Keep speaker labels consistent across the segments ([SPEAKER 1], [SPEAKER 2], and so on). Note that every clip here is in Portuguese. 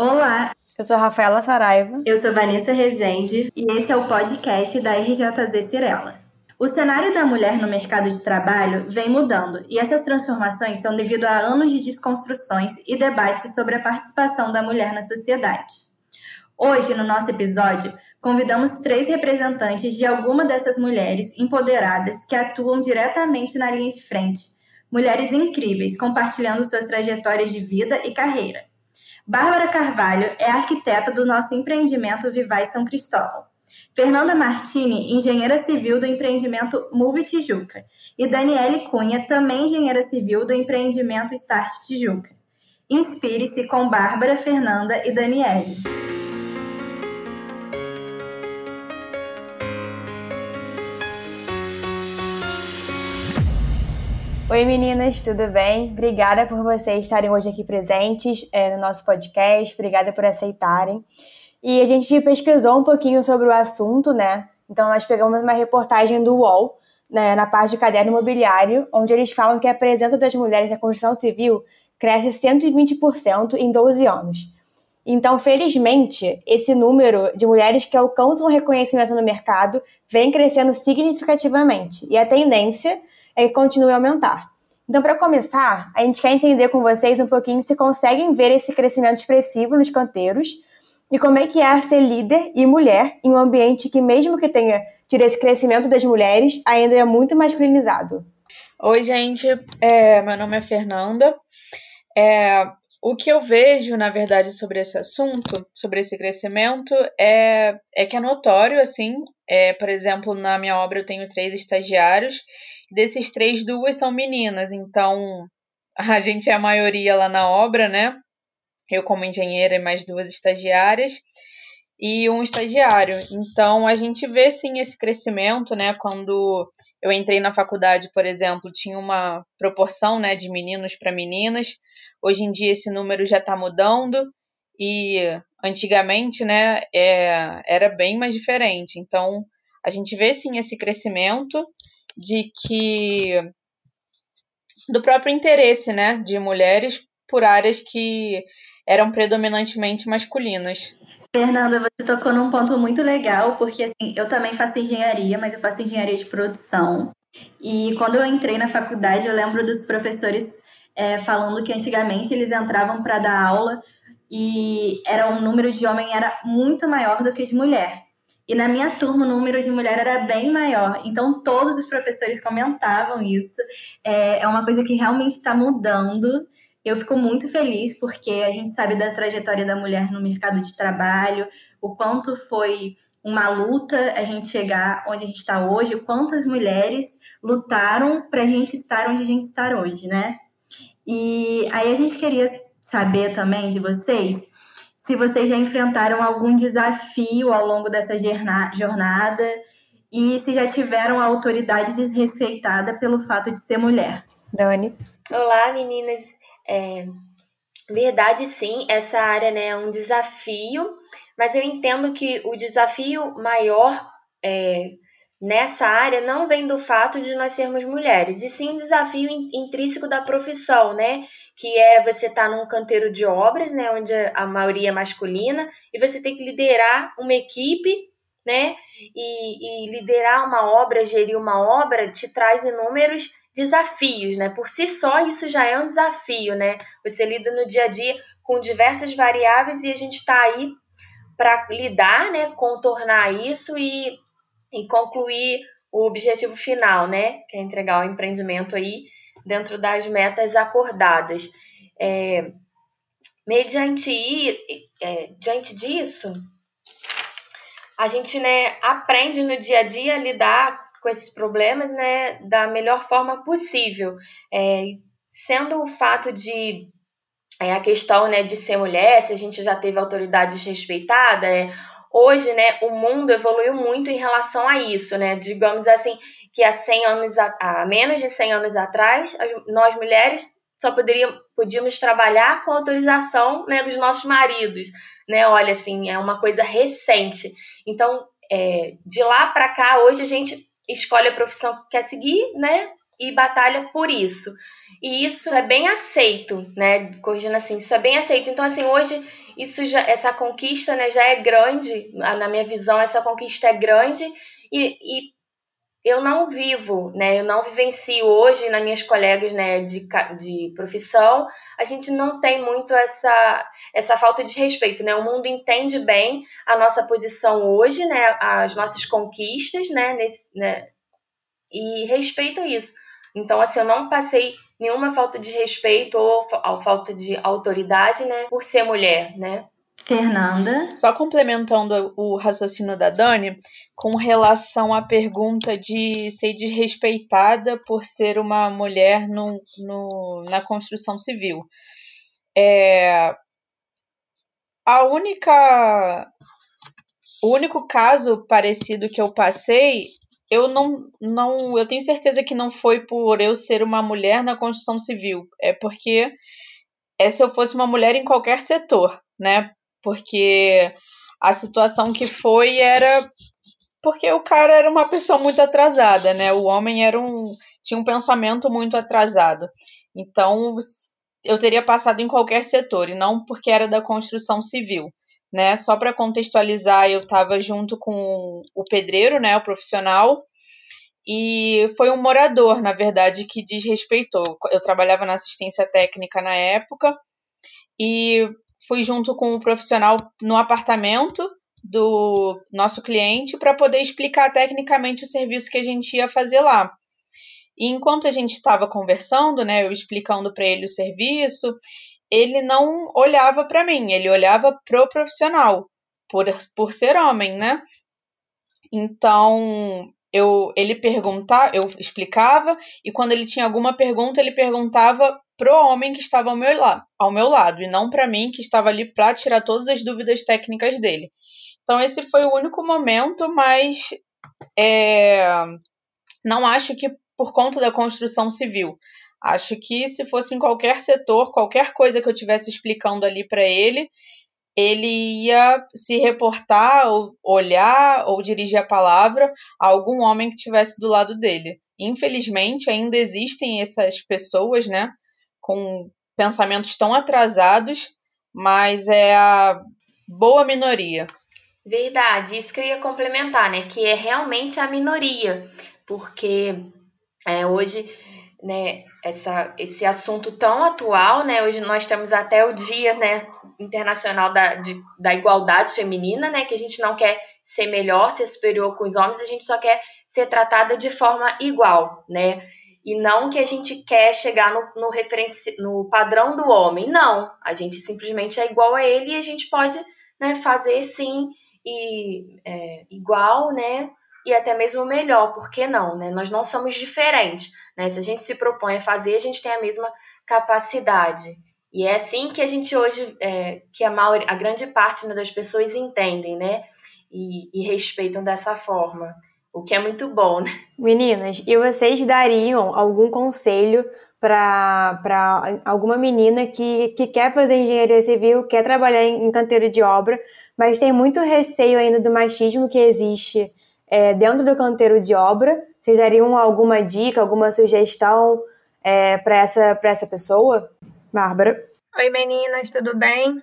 [SPEAKER 1] Olá,
[SPEAKER 2] eu sou Rafaela Saraiva.
[SPEAKER 1] Eu sou Vanessa Rezende e esse é o podcast da RJZ Cirela. O cenário da mulher no mercado de trabalho vem mudando e essas transformações são devido a anos de desconstruções e debates sobre a participação da mulher na sociedade. Hoje, no nosso episódio, convidamos três representantes de alguma dessas mulheres empoderadas que atuam diretamente na linha de frente. Mulheres incríveis, compartilhando suas trajetórias de vida e carreira. Bárbara Carvalho é arquiteta do nosso empreendimento Vivai São Cristóvão. Fernanda Martini, engenheira civil do empreendimento Move Tijuca. E Daniele Cunha, também engenheira civil do empreendimento Start Tijuca. Inspire-se com Bárbara, Fernanda e Daniele.
[SPEAKER 2] Oi meninas, tudo bem? Obrigada por vocês estarem hoje aqui presentes é, no nosso podcast, obrigada por aceitarem. E a gente pesquisou um pouquinho sobre o assunto, né? Então nós pegamos uma reportagem do UOL, né, na parte de caderno imobiliário, onde eles falam que a presença das mulheres na construção civil cresce 120% em 12 anos. Então, felizmente, esse número de mulheres que alcançam reconhecimento no mercado vem crescendo significativamente. E a tendência é continue a aumentar. Então, para começar, a gente quer entender com vocês um pouquinho se conseguem ver esse crescimento expressivo nos canteiros e como é que é ser líder e mulher em um ambiente que, mesmo que tenha tido esse crescimento das mulheres, ainda é muito masculinizado.
[SPEAKER 3] Oi, gente. É, meu nome é Fernanda. É, o que eu vejo, na verdade, sobre esse assunto, sobre esse crescimento, é, é que é notório, assim. É, por exemplo, na minha obra eu tenho três estagiários Desses três, duas são meninas, então a gente é a maioria lá na obra, né? Eu, como engenheira, e mais duas estagiárias e um estagiário. Então a gente vê sim esse crescimento, né? Quando eu entrei na faculdade, por exemplo, tinha uma proporção, né, de meninos para meninas. Hoje em dia esse número já está mudando e antigamente, né, é, era bem mais diferente. Então a gente vê sim esse crescimento de que do próprio interesse, né, de mulheres por áreas que eram predominantemente masculinas.
[SPEAKER 1] Fernanda, você tocou num ponto muito legal, porque assim, eu também faço engenharia, mas eu faço engenharia de produção. E quando eu entrei na faculdade, eu lembro dos professores é, falando que antigamente eles entravam para dar aula e era um número de homem era muito maior do que de mulher. E na minha turma o número de mulher era bem maior. Então todos os professores comentavam isso. É, é uma coisa que realmente está mudando. Eu fico muito feliz porque a gente sabe da trajetória da mulher no mercado de trabalho, o quanto foi uma luta a gente chegar onde a gente está hoje, quantas mulheres lutaram para a gente estar onde a gente está hoje, né? E aí a gente queria saber também de vocês se vocês já enfrentaram algum desafio ao longo dessa jornada e se já tiveram a autoridade desrespeitada pelo fato de ser mulher.
[SPEAKER 2] Dani.
[SPEAKER 4] Olá, meninas. É, verdade, sim, essa área né, é um desafio, mas eu entendo que o desafio maior é, nessa área não vem do fato de nós sermos mulheres, e sim desafio intrínseco da profissão, né? que é você estar tá num canteiro de obras, né, onde a maioria é masculina, e você tem que liderar uma equipe, né, e, e liderar uma obra, gerir uma obra, te traz inúmeros desafios, né? Por si só, isso já é um desafio, né? Você lida no dia a dia com diversas variáveis e a gente está aí para lidar, né? Contornar isso e, e concluir o objetivo final, né? Que é entregar o empreendimento aí dentro das metas acordadas. É, mediante é, diante disso, a gente né, aprende no dia a dia a lidar com esses problemas né, da melhor forma possível. É, sendo o fato de é, a questão né, de ser mulher, se a gente já teve autoridade desrespeitada, é, hoje né, o mundo evoluiu muito em relação a isso, né? Digamos assim, que há 100 anos, há menos de 100 anos atrás, nós mulheres só poderíamos, podíamos trabalhar com autorização né, dos nossos maridos, né? Olha, assim, é uma coisa recente. Então, é, de lá para cá, hoje a gente escolhe a profissão que quer seguir, né? e batalha por isso. E isso é bem aceito, né? Corrigindo assim, isso é bem aceito. Então, assim, hoje isso já, essa conquista né, já é grande, na minha visão, essa conquista é grande e, e eu não vivo, né? Eu não vivencio hoje nas minhas colegas, né, de, de profissão. A gente não tem muito essa essa falta de respeito, né? O mundo entende bem a nossa posição hoje, né? As nossas conquistas, né? Nesse, né? E respeita isso. Então, assim, eu não passei nenhuma falta de respeito ou falta de autoridade, né? Por ser mulher, né?
[SPEAKER 1] Fernanda.
[SPEAKER 3] Só complementando o raciocínio da Dani, com relação à pergunta de ser desrespeitada por ser uma mulher no, no, na construção civil. É, a única. O único caso parecido que eu passei, eu não, não. Eu tenho certeza que não foi por eu ser uma mulher na construção civil. É porque é se eu fosse uma mulher em qualquer setor, né? Porque a situação que foi era porque o cara era uma pessoa muito atrasada, né? O homem era um tinha um pensamento muito atrasado. Então, eu teria passado em qualquer setor e não porque era da construção civil, né? Só para contextualizar, eu estava junto com o pedreiro, né, o profissional, e foi um morador, na verdade, que desrespeitou. Eu trabalhava na assistência técnica na época e fui junto com o profissional no apartamento do nosso cliente para poder explicar tecnicamente o serviço que a gente ia fazer lá. E enquanto a gente estava conversando, né, eu explicando para ele o serviço, ele não olhava para mim, ele olhava pro profissional, por, por ser homem, né? Então, eu ele perguntava, eu explicava, e quando ele tinha alguma pergunta, ele perguntava pro homem que estava ao meu, la ao meu lado, e não para mim que estava ali para tirar todas as dúvidas técnicas dele. Então esse foi o único momento, mas é, não acho que por conta da construção civil. Acho que se fosse em qualquer setor, qualquer coisa que eu tivesse explicando ali para ele, ele ia se reportar, ou olhar ou dirigir a palavra a algum homem que estivesse do lado dele. Infelizmente, ainda existem essas pessoas, né, com pensamentos tão atrasados, mas é a boa minoria.
[SPEAKER 4] Verdade, isso que eu ia complementar, né, que é realmente a minoria, porque é, hoje né, essa, esse assunto tão atual, né? Hoje nós temos até o Dia né, Internacional da, de, da Igualdade Feminina, né? Que a gente não quer ser melhor, ser superior com os homens, a gente só quer ser tratada de forma igual, né? E não que a gente quer chegar no, no, referenci, no padrão do homem, não. A gente simplesmente é igual a ele e a gente pode né, fazer sim e é, igual, né? E até mesmo melhor, por que não, né? Nós não somos diferentes né? Se a gente se propõe a fazer, a gente tem a mesma capacidade. E é assim que a gente hoje, é, que a, maior, a grande parte né, das pessoas entendem, né? E, e, respeitam dessa forma, o que é muito bom, né?
[SPEAKER 2] Meninas, e vocês dariam algum conselho para alguma menina que, que quer fazer engenharia civil, quer trabalhar em, em canteiro de obra, mas tem muito receio ainda do machismo que existe é, dentro do canteiro de obra vocês dariam alguma dica, alguma sugestão é, para essa, essa pessoa? Bárbara?
[SPEAKER 5] Oi, meninas, tudo bem?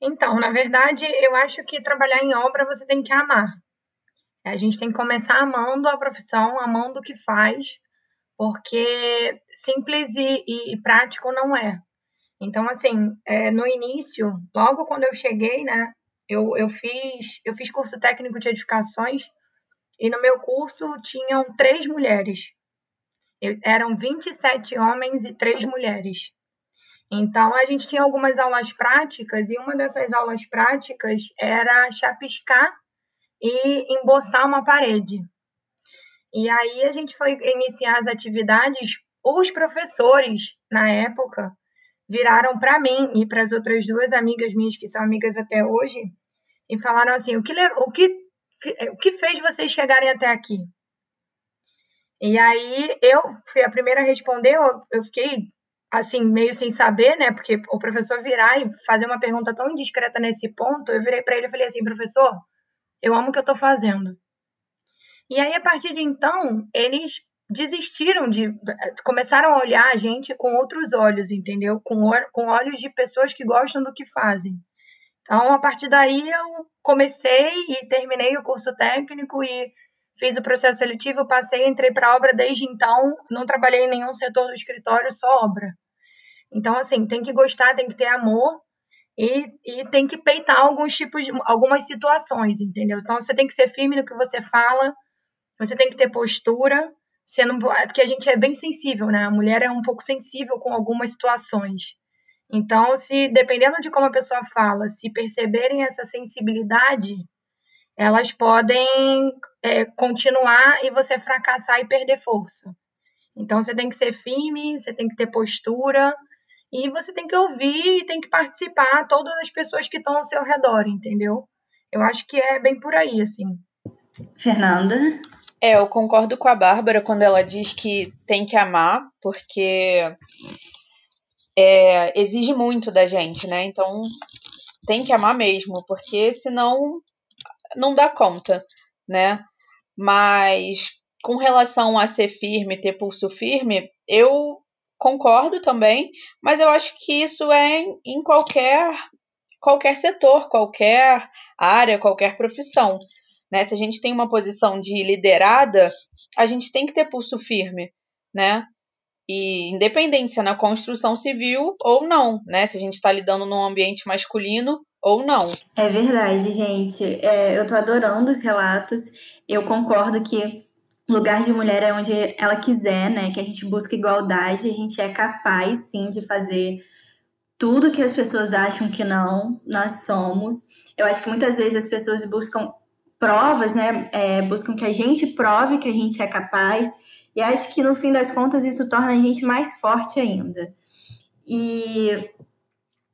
[SPEAKER 5] Então, na verdade, eu acho que trabalhar em obra você tem que amar. A gente tem que começar amando a profissão, amando o que faz, porque simples e, e, e prático não é. Então, assim, é, no início, logo quando eu cheguei, né, eu, eu, fiz, eu fiz curso técnico de edificações e no meu curso tinham três mulheres. Eu, eram 27 homens e três mulheres. Então, a gente tinha algumas aulas práticas, e uma dessas aulas práticas era chapiscar e emboçar uma parede. E aí a gente foi iniciar as atividades. Os professores, na época, viraram para mim e para as outras duas amigas minhas, que são amigas até hoje, e falaram assim: o que, o que o que fez vocês chegarem até aqui? E aí eu fui a primeira a responder, eu fiquei assim, meio sem saber, né? Porque o professor virar e fazer uma pergunta tão indiscreta nesse ponto, eu virei para ele e falei assim, professor, eu amo o que eu estou fazendo. E aí, a partir de então, eles desistiram de. começaram a olhar a gente com outros olhos, entendeu? Com, com olhos de pessoas que gostam do que fazem. Então, a partir daí, eu comecei e terminei o curso técnico e fiz o processo seletivo, passei, entrei para a obra desde então, não trabalhei em nenhum setor do escritório, só obra. Então, assim, tem que gostar, tem que ter amor e, e tem que peitar alguns tipos de algumas situações, entendeu? Então, você tem que ser firme no que você fala, você tem que ter postura, você não, porque a gente é bem sensível, né? A mulher é um pouco sensível com algumas situações. Então, se dependendo de como a pessoa fala, se perceberem essa sensibilidade, elas podem é, continuar e você fracassar e perder força. Então, você tem que ser firme, você tem que ter postura e você tem que ouvir e tem que participar todas as pessoas que estão ao seu redor, entendeu? Eu acho que é bem por aí, assim.
[SPEAKER 1] Fernanda?
[SPEAKER 3] É, eu concordo com a Bárbara quando ela diz que tem que amar, porque é, exige muito da gente, né? Então tem que amar mesmo, porque senão não dá conta, né? Mas com relação a ser firme, ter pulso firme, eu concordo também, mas eu acho que isso é em qualquer qualquer setor, qualquer área, qualquer profissão. Né? Se a gente tem uma posição de liderada, a gente tem que ter pulso firme, né? E independente se é na construção civil ou não, né? Se a gente está lidando num ambiente masculino ou não.
[SPEAKER 1] É verdade, gente. É, eu tô adorando os relatos. Eu concordo que lugar de mulher é onde ela quiser, né? Que a gente busca igualdade, a gente é capaz, sim, de fazer tudo que as pessoas acham que não, nós somos. Eu acho que muitas vezes as pessoas buscam provas, né? É, buscam que a gente prove que a gente é capaz e acho que no fim das contas isso torna a gente mais forte ainda. E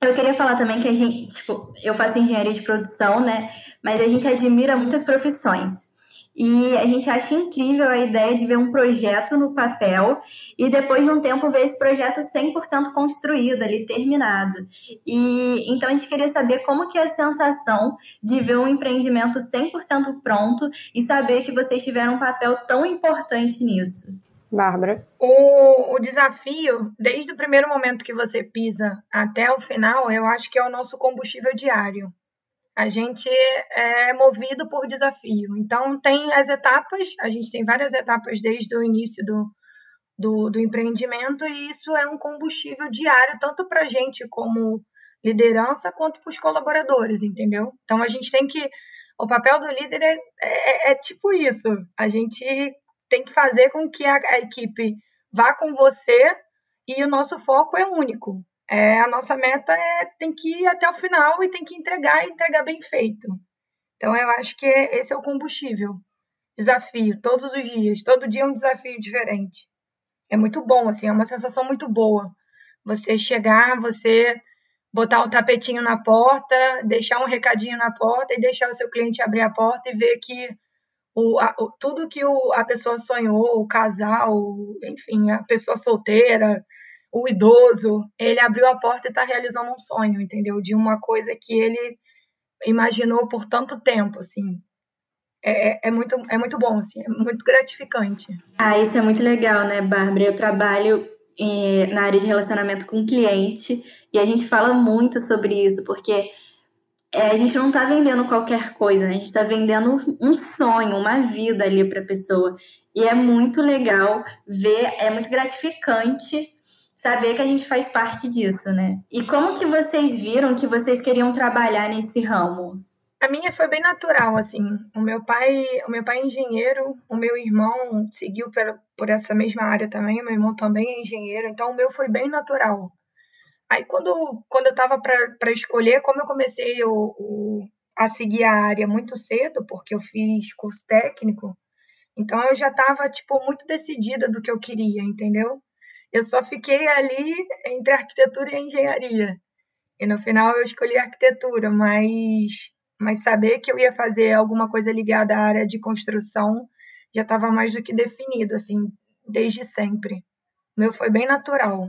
[SPEAKER 1] eu queria falar também que a gente, tipo, eu faço engenharia de produção, né? Mas a gente admira muitas profissões. E a gente acha incrível a ideia de ver um projeto no papel e depois de um tempo ver esse projeto 100% construído ali, terminado. E então a gente queria saber como que é a sensação de ver um empreendimento 100% pronto e saber que vocês tiveram um papel tão importante nisso.
[SPEAKER 2] Bárbara?
[SPEAKER 5] O, o desafio, desde o primeiro momento que você pisa até o final, eu acho que é o nosso combustível diário a gente é movido por desafio. Então, tem as etapas, a gente tem várias etapas desde o início do, do, do empreendimento, e isso é um combustível diário, tanto para a gente como liderança, quanto para os colaboradores, entendeu? Então, a gente tem que. O papel do líder é, é, é tipo isso. A gente tem que fazer com que a, a equipe vá com você e o nosso foco é único é, a nossa meta é tem que ir até o final e tem que entregar e entregar bem feito. Então eu acho que esse é o combustível. Desafio todos os dias, todo dia é um desafio diferente. É muito bom, assim, é uma sensação muito boa. Você chegar, você botar um tapetinho na porta, deixar um recadinho na porta e deixar o seu cliente abrir a porta e ver que o, a, o, tudo que o, a pessoa sonhou, o casal, enfim, a pessoa solteira, o idoso, ele abriu a porta e está realizando um sonho, entendeu? De uma coisa que ele imaginou por tanto tempo, assim. É, é, é muito, é muito bom, assim, é muito gratificante.
[SPEAKER 1] Ah, isso é muito legal, né, Bárbara? Eu trabalho eh, na área de relacionamento com cliente e a gente fala muito sobre isso, porque é, a gente não está vendendo qualquer coisa, né? a gente está vendendo um sonho, uma vida ali para a pessoa. E é muito legal ver, é muito gratificante saber que a gente faz parte disso, né? E como que vocês viram que vocês queriam trabalhar nesse ramo?
[SPEAKER 5] A minha foi bem natural, assim. O meu pai, o meu pai é engenheiro, o meu irmão seguiu por, por essa mesma área também, o meu irmão também é engenheiro, então o meu foi bem natural. Aí quando, quando eu estava para escolher, como eu comecei o, o, a seguir a área muito cedo, porque eu fiz curso técnico, então eu já estava tipo muito decidida do que eu queria, entendeu? Eu só fiquei ali entre arquitetura e engenharia. E no final eu escolhi arquitetura, mas, mas saber que eu ia fazer alguma coisa ligada à área de construção já estava mais do que definido, assim, desde sempre. O meu foi bem natural.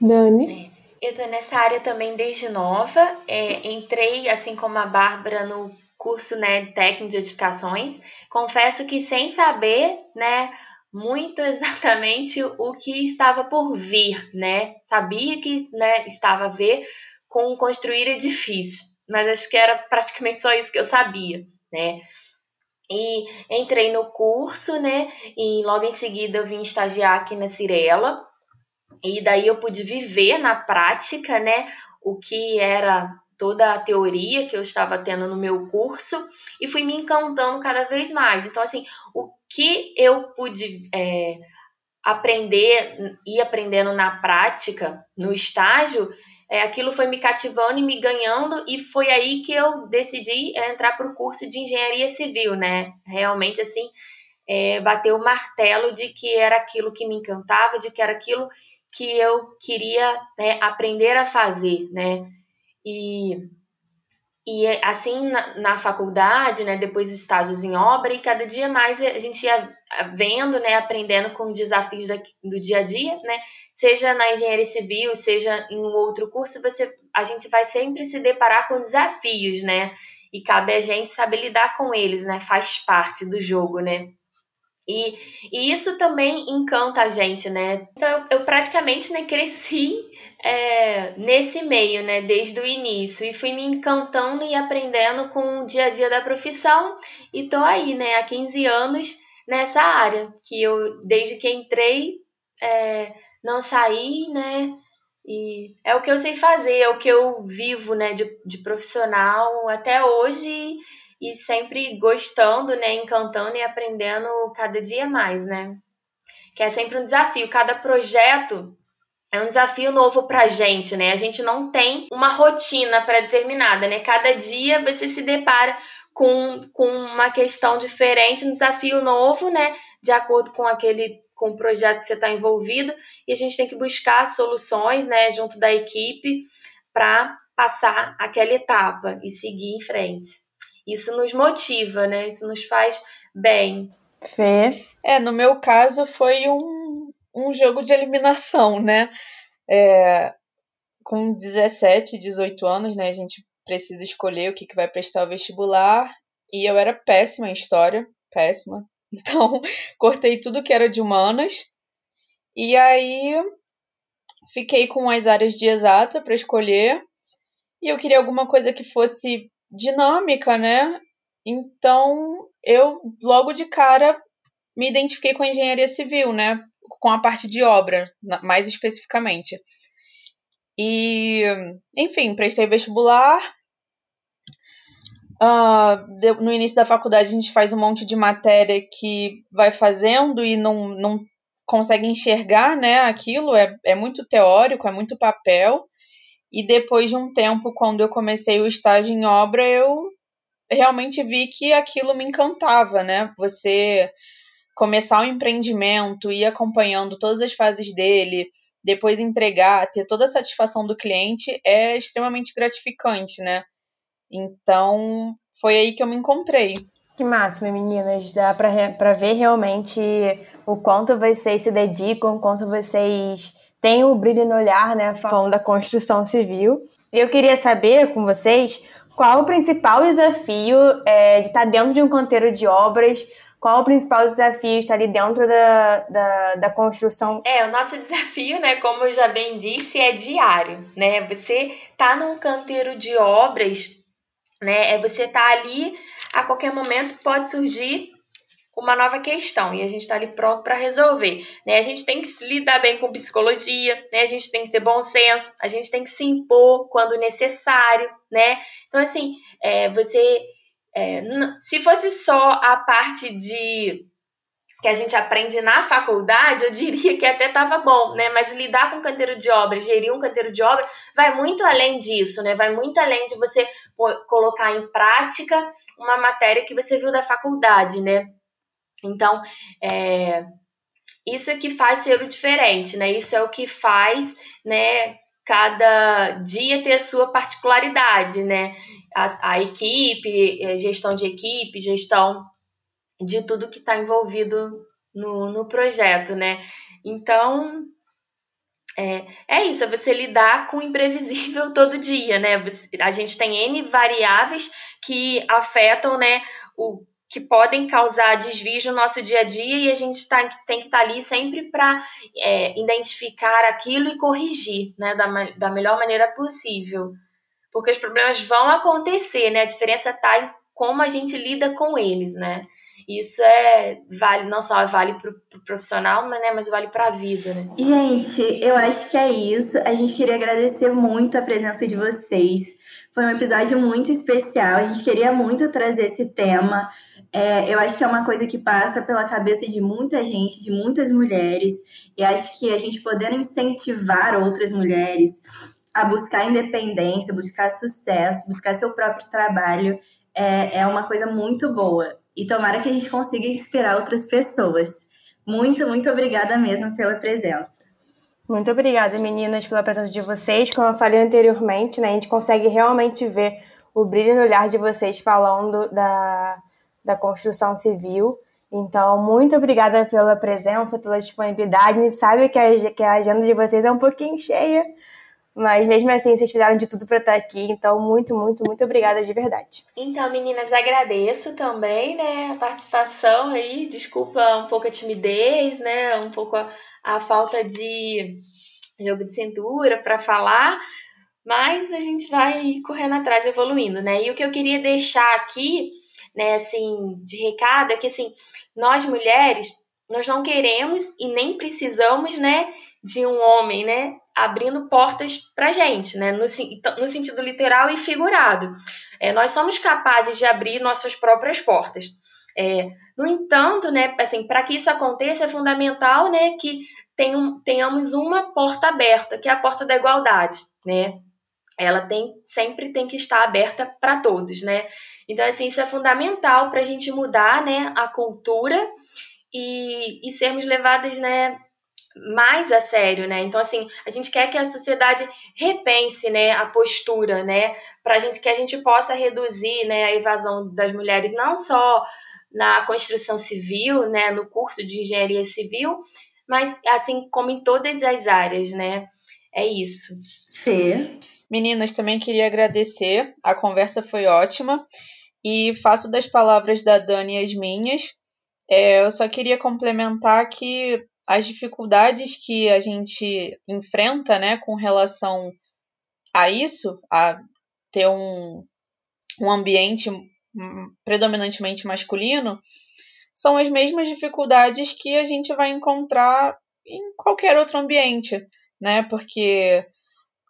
[SPEAKER 2] Dani?
[SPEAKER 4] É, eu estou nessa área também desde nova. É, entrei, assim como a Bárbara, no curso né, técnico de edificações. Confesso que sem saber, né, muito exatamente o que estava por vir, né? Sabia que né, estava a ver com construir edifício, mas acho que era praticamente só isso que eu sabia, né? E entrei no curso, né? E logo em seguida eu vim estagiar aqui na Cirela. E daí eu pude viver na prática, né? O que era toda a teoria que eu estava tendo no meu curso e fui me encantando cada vez mais. Então, assim, o que eu pude é, aprender e aprendendo na prática, no estágio, é, aquilo foi me cativando e me ganhando, e foi aí que eu decidi é, entrar para o curso de engenharia civil, né? Realmente, assim, é, bater o martelo de que era aquilo que me encantava, de que era aquilo que eu queria né, aprender a fazer, né? E, e assim, na, na, faculdade, né, depois estágios em obra, e cada dia mais a gente ia vendo, né, aprendendo com desafios da, do dia a dia, né, seja na engenharia civil, seja em um outro curso, você, a gente vai sempre se deparar com desafios, né, e cabe a gente saber lidar com eles, né, faz parte do jogo, né. E, e isso também encanta a gente, né? Então eu, eu praticamente né, cresci é, nesse meio, né, desde o início, e fui me encantando e aprendendo com o dia a dia da profissão, e tô aí, né, há 15 anos nessa área, que eu, desde que entrei, é, não saí, né, e é o que eu sei fazer, é o que eu vivo, né, de, de profissional até hoje, e sempre gostando, né, encantando e aprendendo cada dia mais, né, que é sempre um desafio, cada projeto é um desafio novo pra gente, né? A gente não tem uma rotina pré-determinada, né? Cada dia você se depara com, com uma questão diferente, um desafio novo, né? De acordo com aquele com o projeto que você está envolvido, e a gente tem que buscar soluções, né, junto da equipe para passar aquela etapa e seguir em frente. Isso nos motiva, né? Isso nos faz bem.
[SPEAKER 2] Fê?
[SPEAKER 3] É, no meu caso foi um um jogo de eliminação, né? É, com 17, 18 anos, né? A gente precisa escolher o que, que vai prestar o vestibular. E eu era péssima em história, péssima. Então, cortei tudo que era de humanas. E aí, fiquei com as áreas de exata para escolher. E eu queria alguma coisa que fosse dinâmica, né? Então, eu logo de cara me identifiquei com a engenharia civil, né? com a parte de obra, mais especificamente. E, enfim, prestei vestibular. Uh, no início da faculdade a gente faz um monte de matéria que vai fazendo e não, não consegue enxergar né, aquilo, é, é muito teórico, é muito papel. E depois de um tempo, quando eu comecei o estágio em obra, eu realmente vi que aquilo me encantava, né? Você começar o empreendimento, ir acompanhando todas as fases dele, depois entregar, ter toda a satisfação do cliente é extremamente gratificante, né? Então, foi aí que eu me encontrei.
[SPEAKER 2] Que máximo, meninas. Dá para ver realmente o quanto vocês se dedicam, o quanto vocês têm o brilho no olhar, né? Falando da construção civil. Eu queria saber com vocês qual o principal desafio é, de estar dentro de um canteiro de obras qual o principal desafio está ali dentro da, da, da, construção?
[SPEAKER 4] É, o nosso desafio, né, como eu já bem disse, é diário, né? Você tá num canteiro de obras, né? É você tá ali, a qualquer momento pode surgir uma nova questão e a gente está ali pronto para resolver. Né? A gente tem que se lidar bem com psicologia, né? a gente tem que ter bom senso, a gente tem que se impor quando necessário, né? Então, assim, é, você é, se fosse só a parte de que a gente aprende na faculdade, eu diria que até estava bom, né? Mas lidar com um canteiro de obra, gerir um canteiro de obra, vai muito além disso, né? Vai muito além de você colocar em prática uma matéria que você viu da faculdade, né? Então, é, isso é que faz ser o diferente, né? Isso é o que faz, né? Cada dia ter a sua particularidade, né? a, a equipe, é, gestão de equipe, gestão de tudo que está envolvido no, no projeto, né? Então, é, é isso, é você lidar com o imprevisível todo dia, né? a gente tem N variáveis que afetam, né, o, que podem causar desvios no nosso dia a dia e a gente tá, tem que estar tá ali sempre para é, identificar aquilo e corrigir né, da, da melhor maneira possível. Porque os problemas vão acontecer, né? A diferença está em como a gente lida com eles, né? Isso é vale não só vale para o pro profissional, mas, né, mas vale para a vida, né?
[SPEAKER 1] Gente, eu acho que é isso. A gente queria agradecer muito a presença de vocês. Foi um episódio muito especial. A gente queria muito trazer esse tema. É, eu acho que é uma coisa que passa pela cabeça de muita gente, de muitas mulheres. E acho que a gente poder incentivar outras mulheres a buscar independência, buscar sucesso, buscar seu próprio trabalho é, é uma coisa muito boa. E tomara que a gente consiga inspirar outras pessoas. Muito, muito obrigada mesmo pela presença.
[SPEAKER 2] Muito obrigada, meninas, pela presença de vocês. Como eu falei anteriormente, né, a gente consegue realmente ver o brilho no olhar de vocês falando da, da construção civil. Então, muito obrigada pela presença, pela disponibilidade. A gente sabe que a, que a agenda de vocês é um pouquinho cheia, mas mesmo assim, vocês fizeram de tudo para estar aqui. Então, muito, muito, muito obrigada de verdade.
[SPEAKER 4] Então, meninas, agradeço também, né, a participação aí. Desculpa um pouco a timidez, né, um pouco a a falta de jogo de cintura para falar, mas a gente vai correndo atrás, evoluindo, né? E o que eu queria deixar aqui, né, assim, de recado é que, assim, nós mulheres, nós não queremos e nem precisamos, né, de um homem, né, abrindo portas pra gente, né, no, no sentido literal e figurado. É, nós somos capazes de abrir nossas próprias portas. É, no entanto, né, assim, para que isso aconteça é fundamental, né, que tenham, tenhamos uma porta aberta, que é a porta da igualdade, né? Ela tem sempre tem que estar aberta para todos, né? Então, assim, isso é fundamental para a gente mudar, né, a cultura e, e sermos levadas, né, mais a sério, né? Então, assim, a gente quer que a sociedade repense, né, a postura, né, para a gente que a gente possa reduzir, né, a evasão das mulheres não só na construção civil, né, no curso de engenharia civil, mas assim como em todas as áreas, né? É isso.
[SPEAKER 1] Fê.
[SPEAKER 3] Meninas, também queria agradecer. A conversa foi ótima. E faço das palavras da Dani as minhas. É, eu só queria complementar que as dificuldades que a gente enfrenta né, com relação a isso, a ter um, um ambiente predominantemente masculino, são as mesmas dificuldades que a gente vai encontrar em qualquer outro ambiente, né? Porque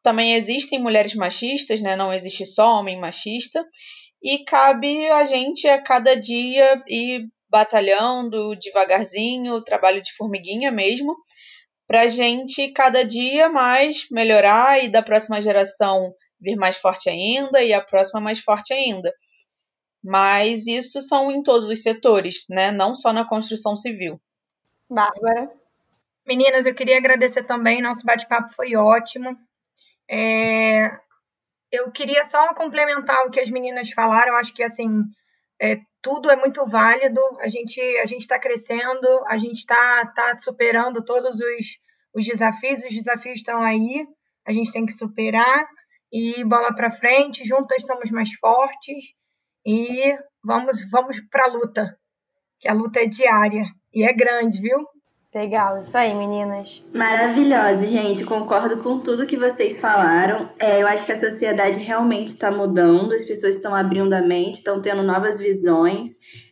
[SPEAKER 3] também existem mulheres machistas, né? Não existe só homem machista, e cabe a gente a cada dia ir batalhando devagarzinho, trabalho de formiguinha mesmo, para a gente cada dia mais melhorar e da próxima geração vir mais forte ainda e a próxima mais forte ainda. Mas isso são em todos os setores, né? Não só na construção civil.
[SPEAKER 2] Bárbara.
[SPEAKER 5] Meninas, eu queria agradecer também. Nosso bate-papo foi ótimo. É... Eu queria só complementar o que as meninas falaram. Acho que assim é, tudo é muito válido. A gente a está crescendo, a gente está tá superando todos os, os desafios. Os desafios estão aí. A gente tem que superar e bola para frente. Juntas somos mais fortes e vamos, vamos para a luta, que a luta é diária e é grande, viu?
[SPEAKER 2] Legal, isso aí, meninas.
[SPEAKER 1] Maravilhosa, gente. Concordo com tudo que vocês falaram. É, eu acho que a sociedade realmente está mudando, as pessoas estão abrindo a mente, estão tendo novas visões.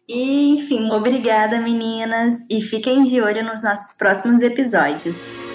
[SPEAKER 1] E, enfim, obrigada, meninas. E fiquem de olho nos nossos próximos episódios.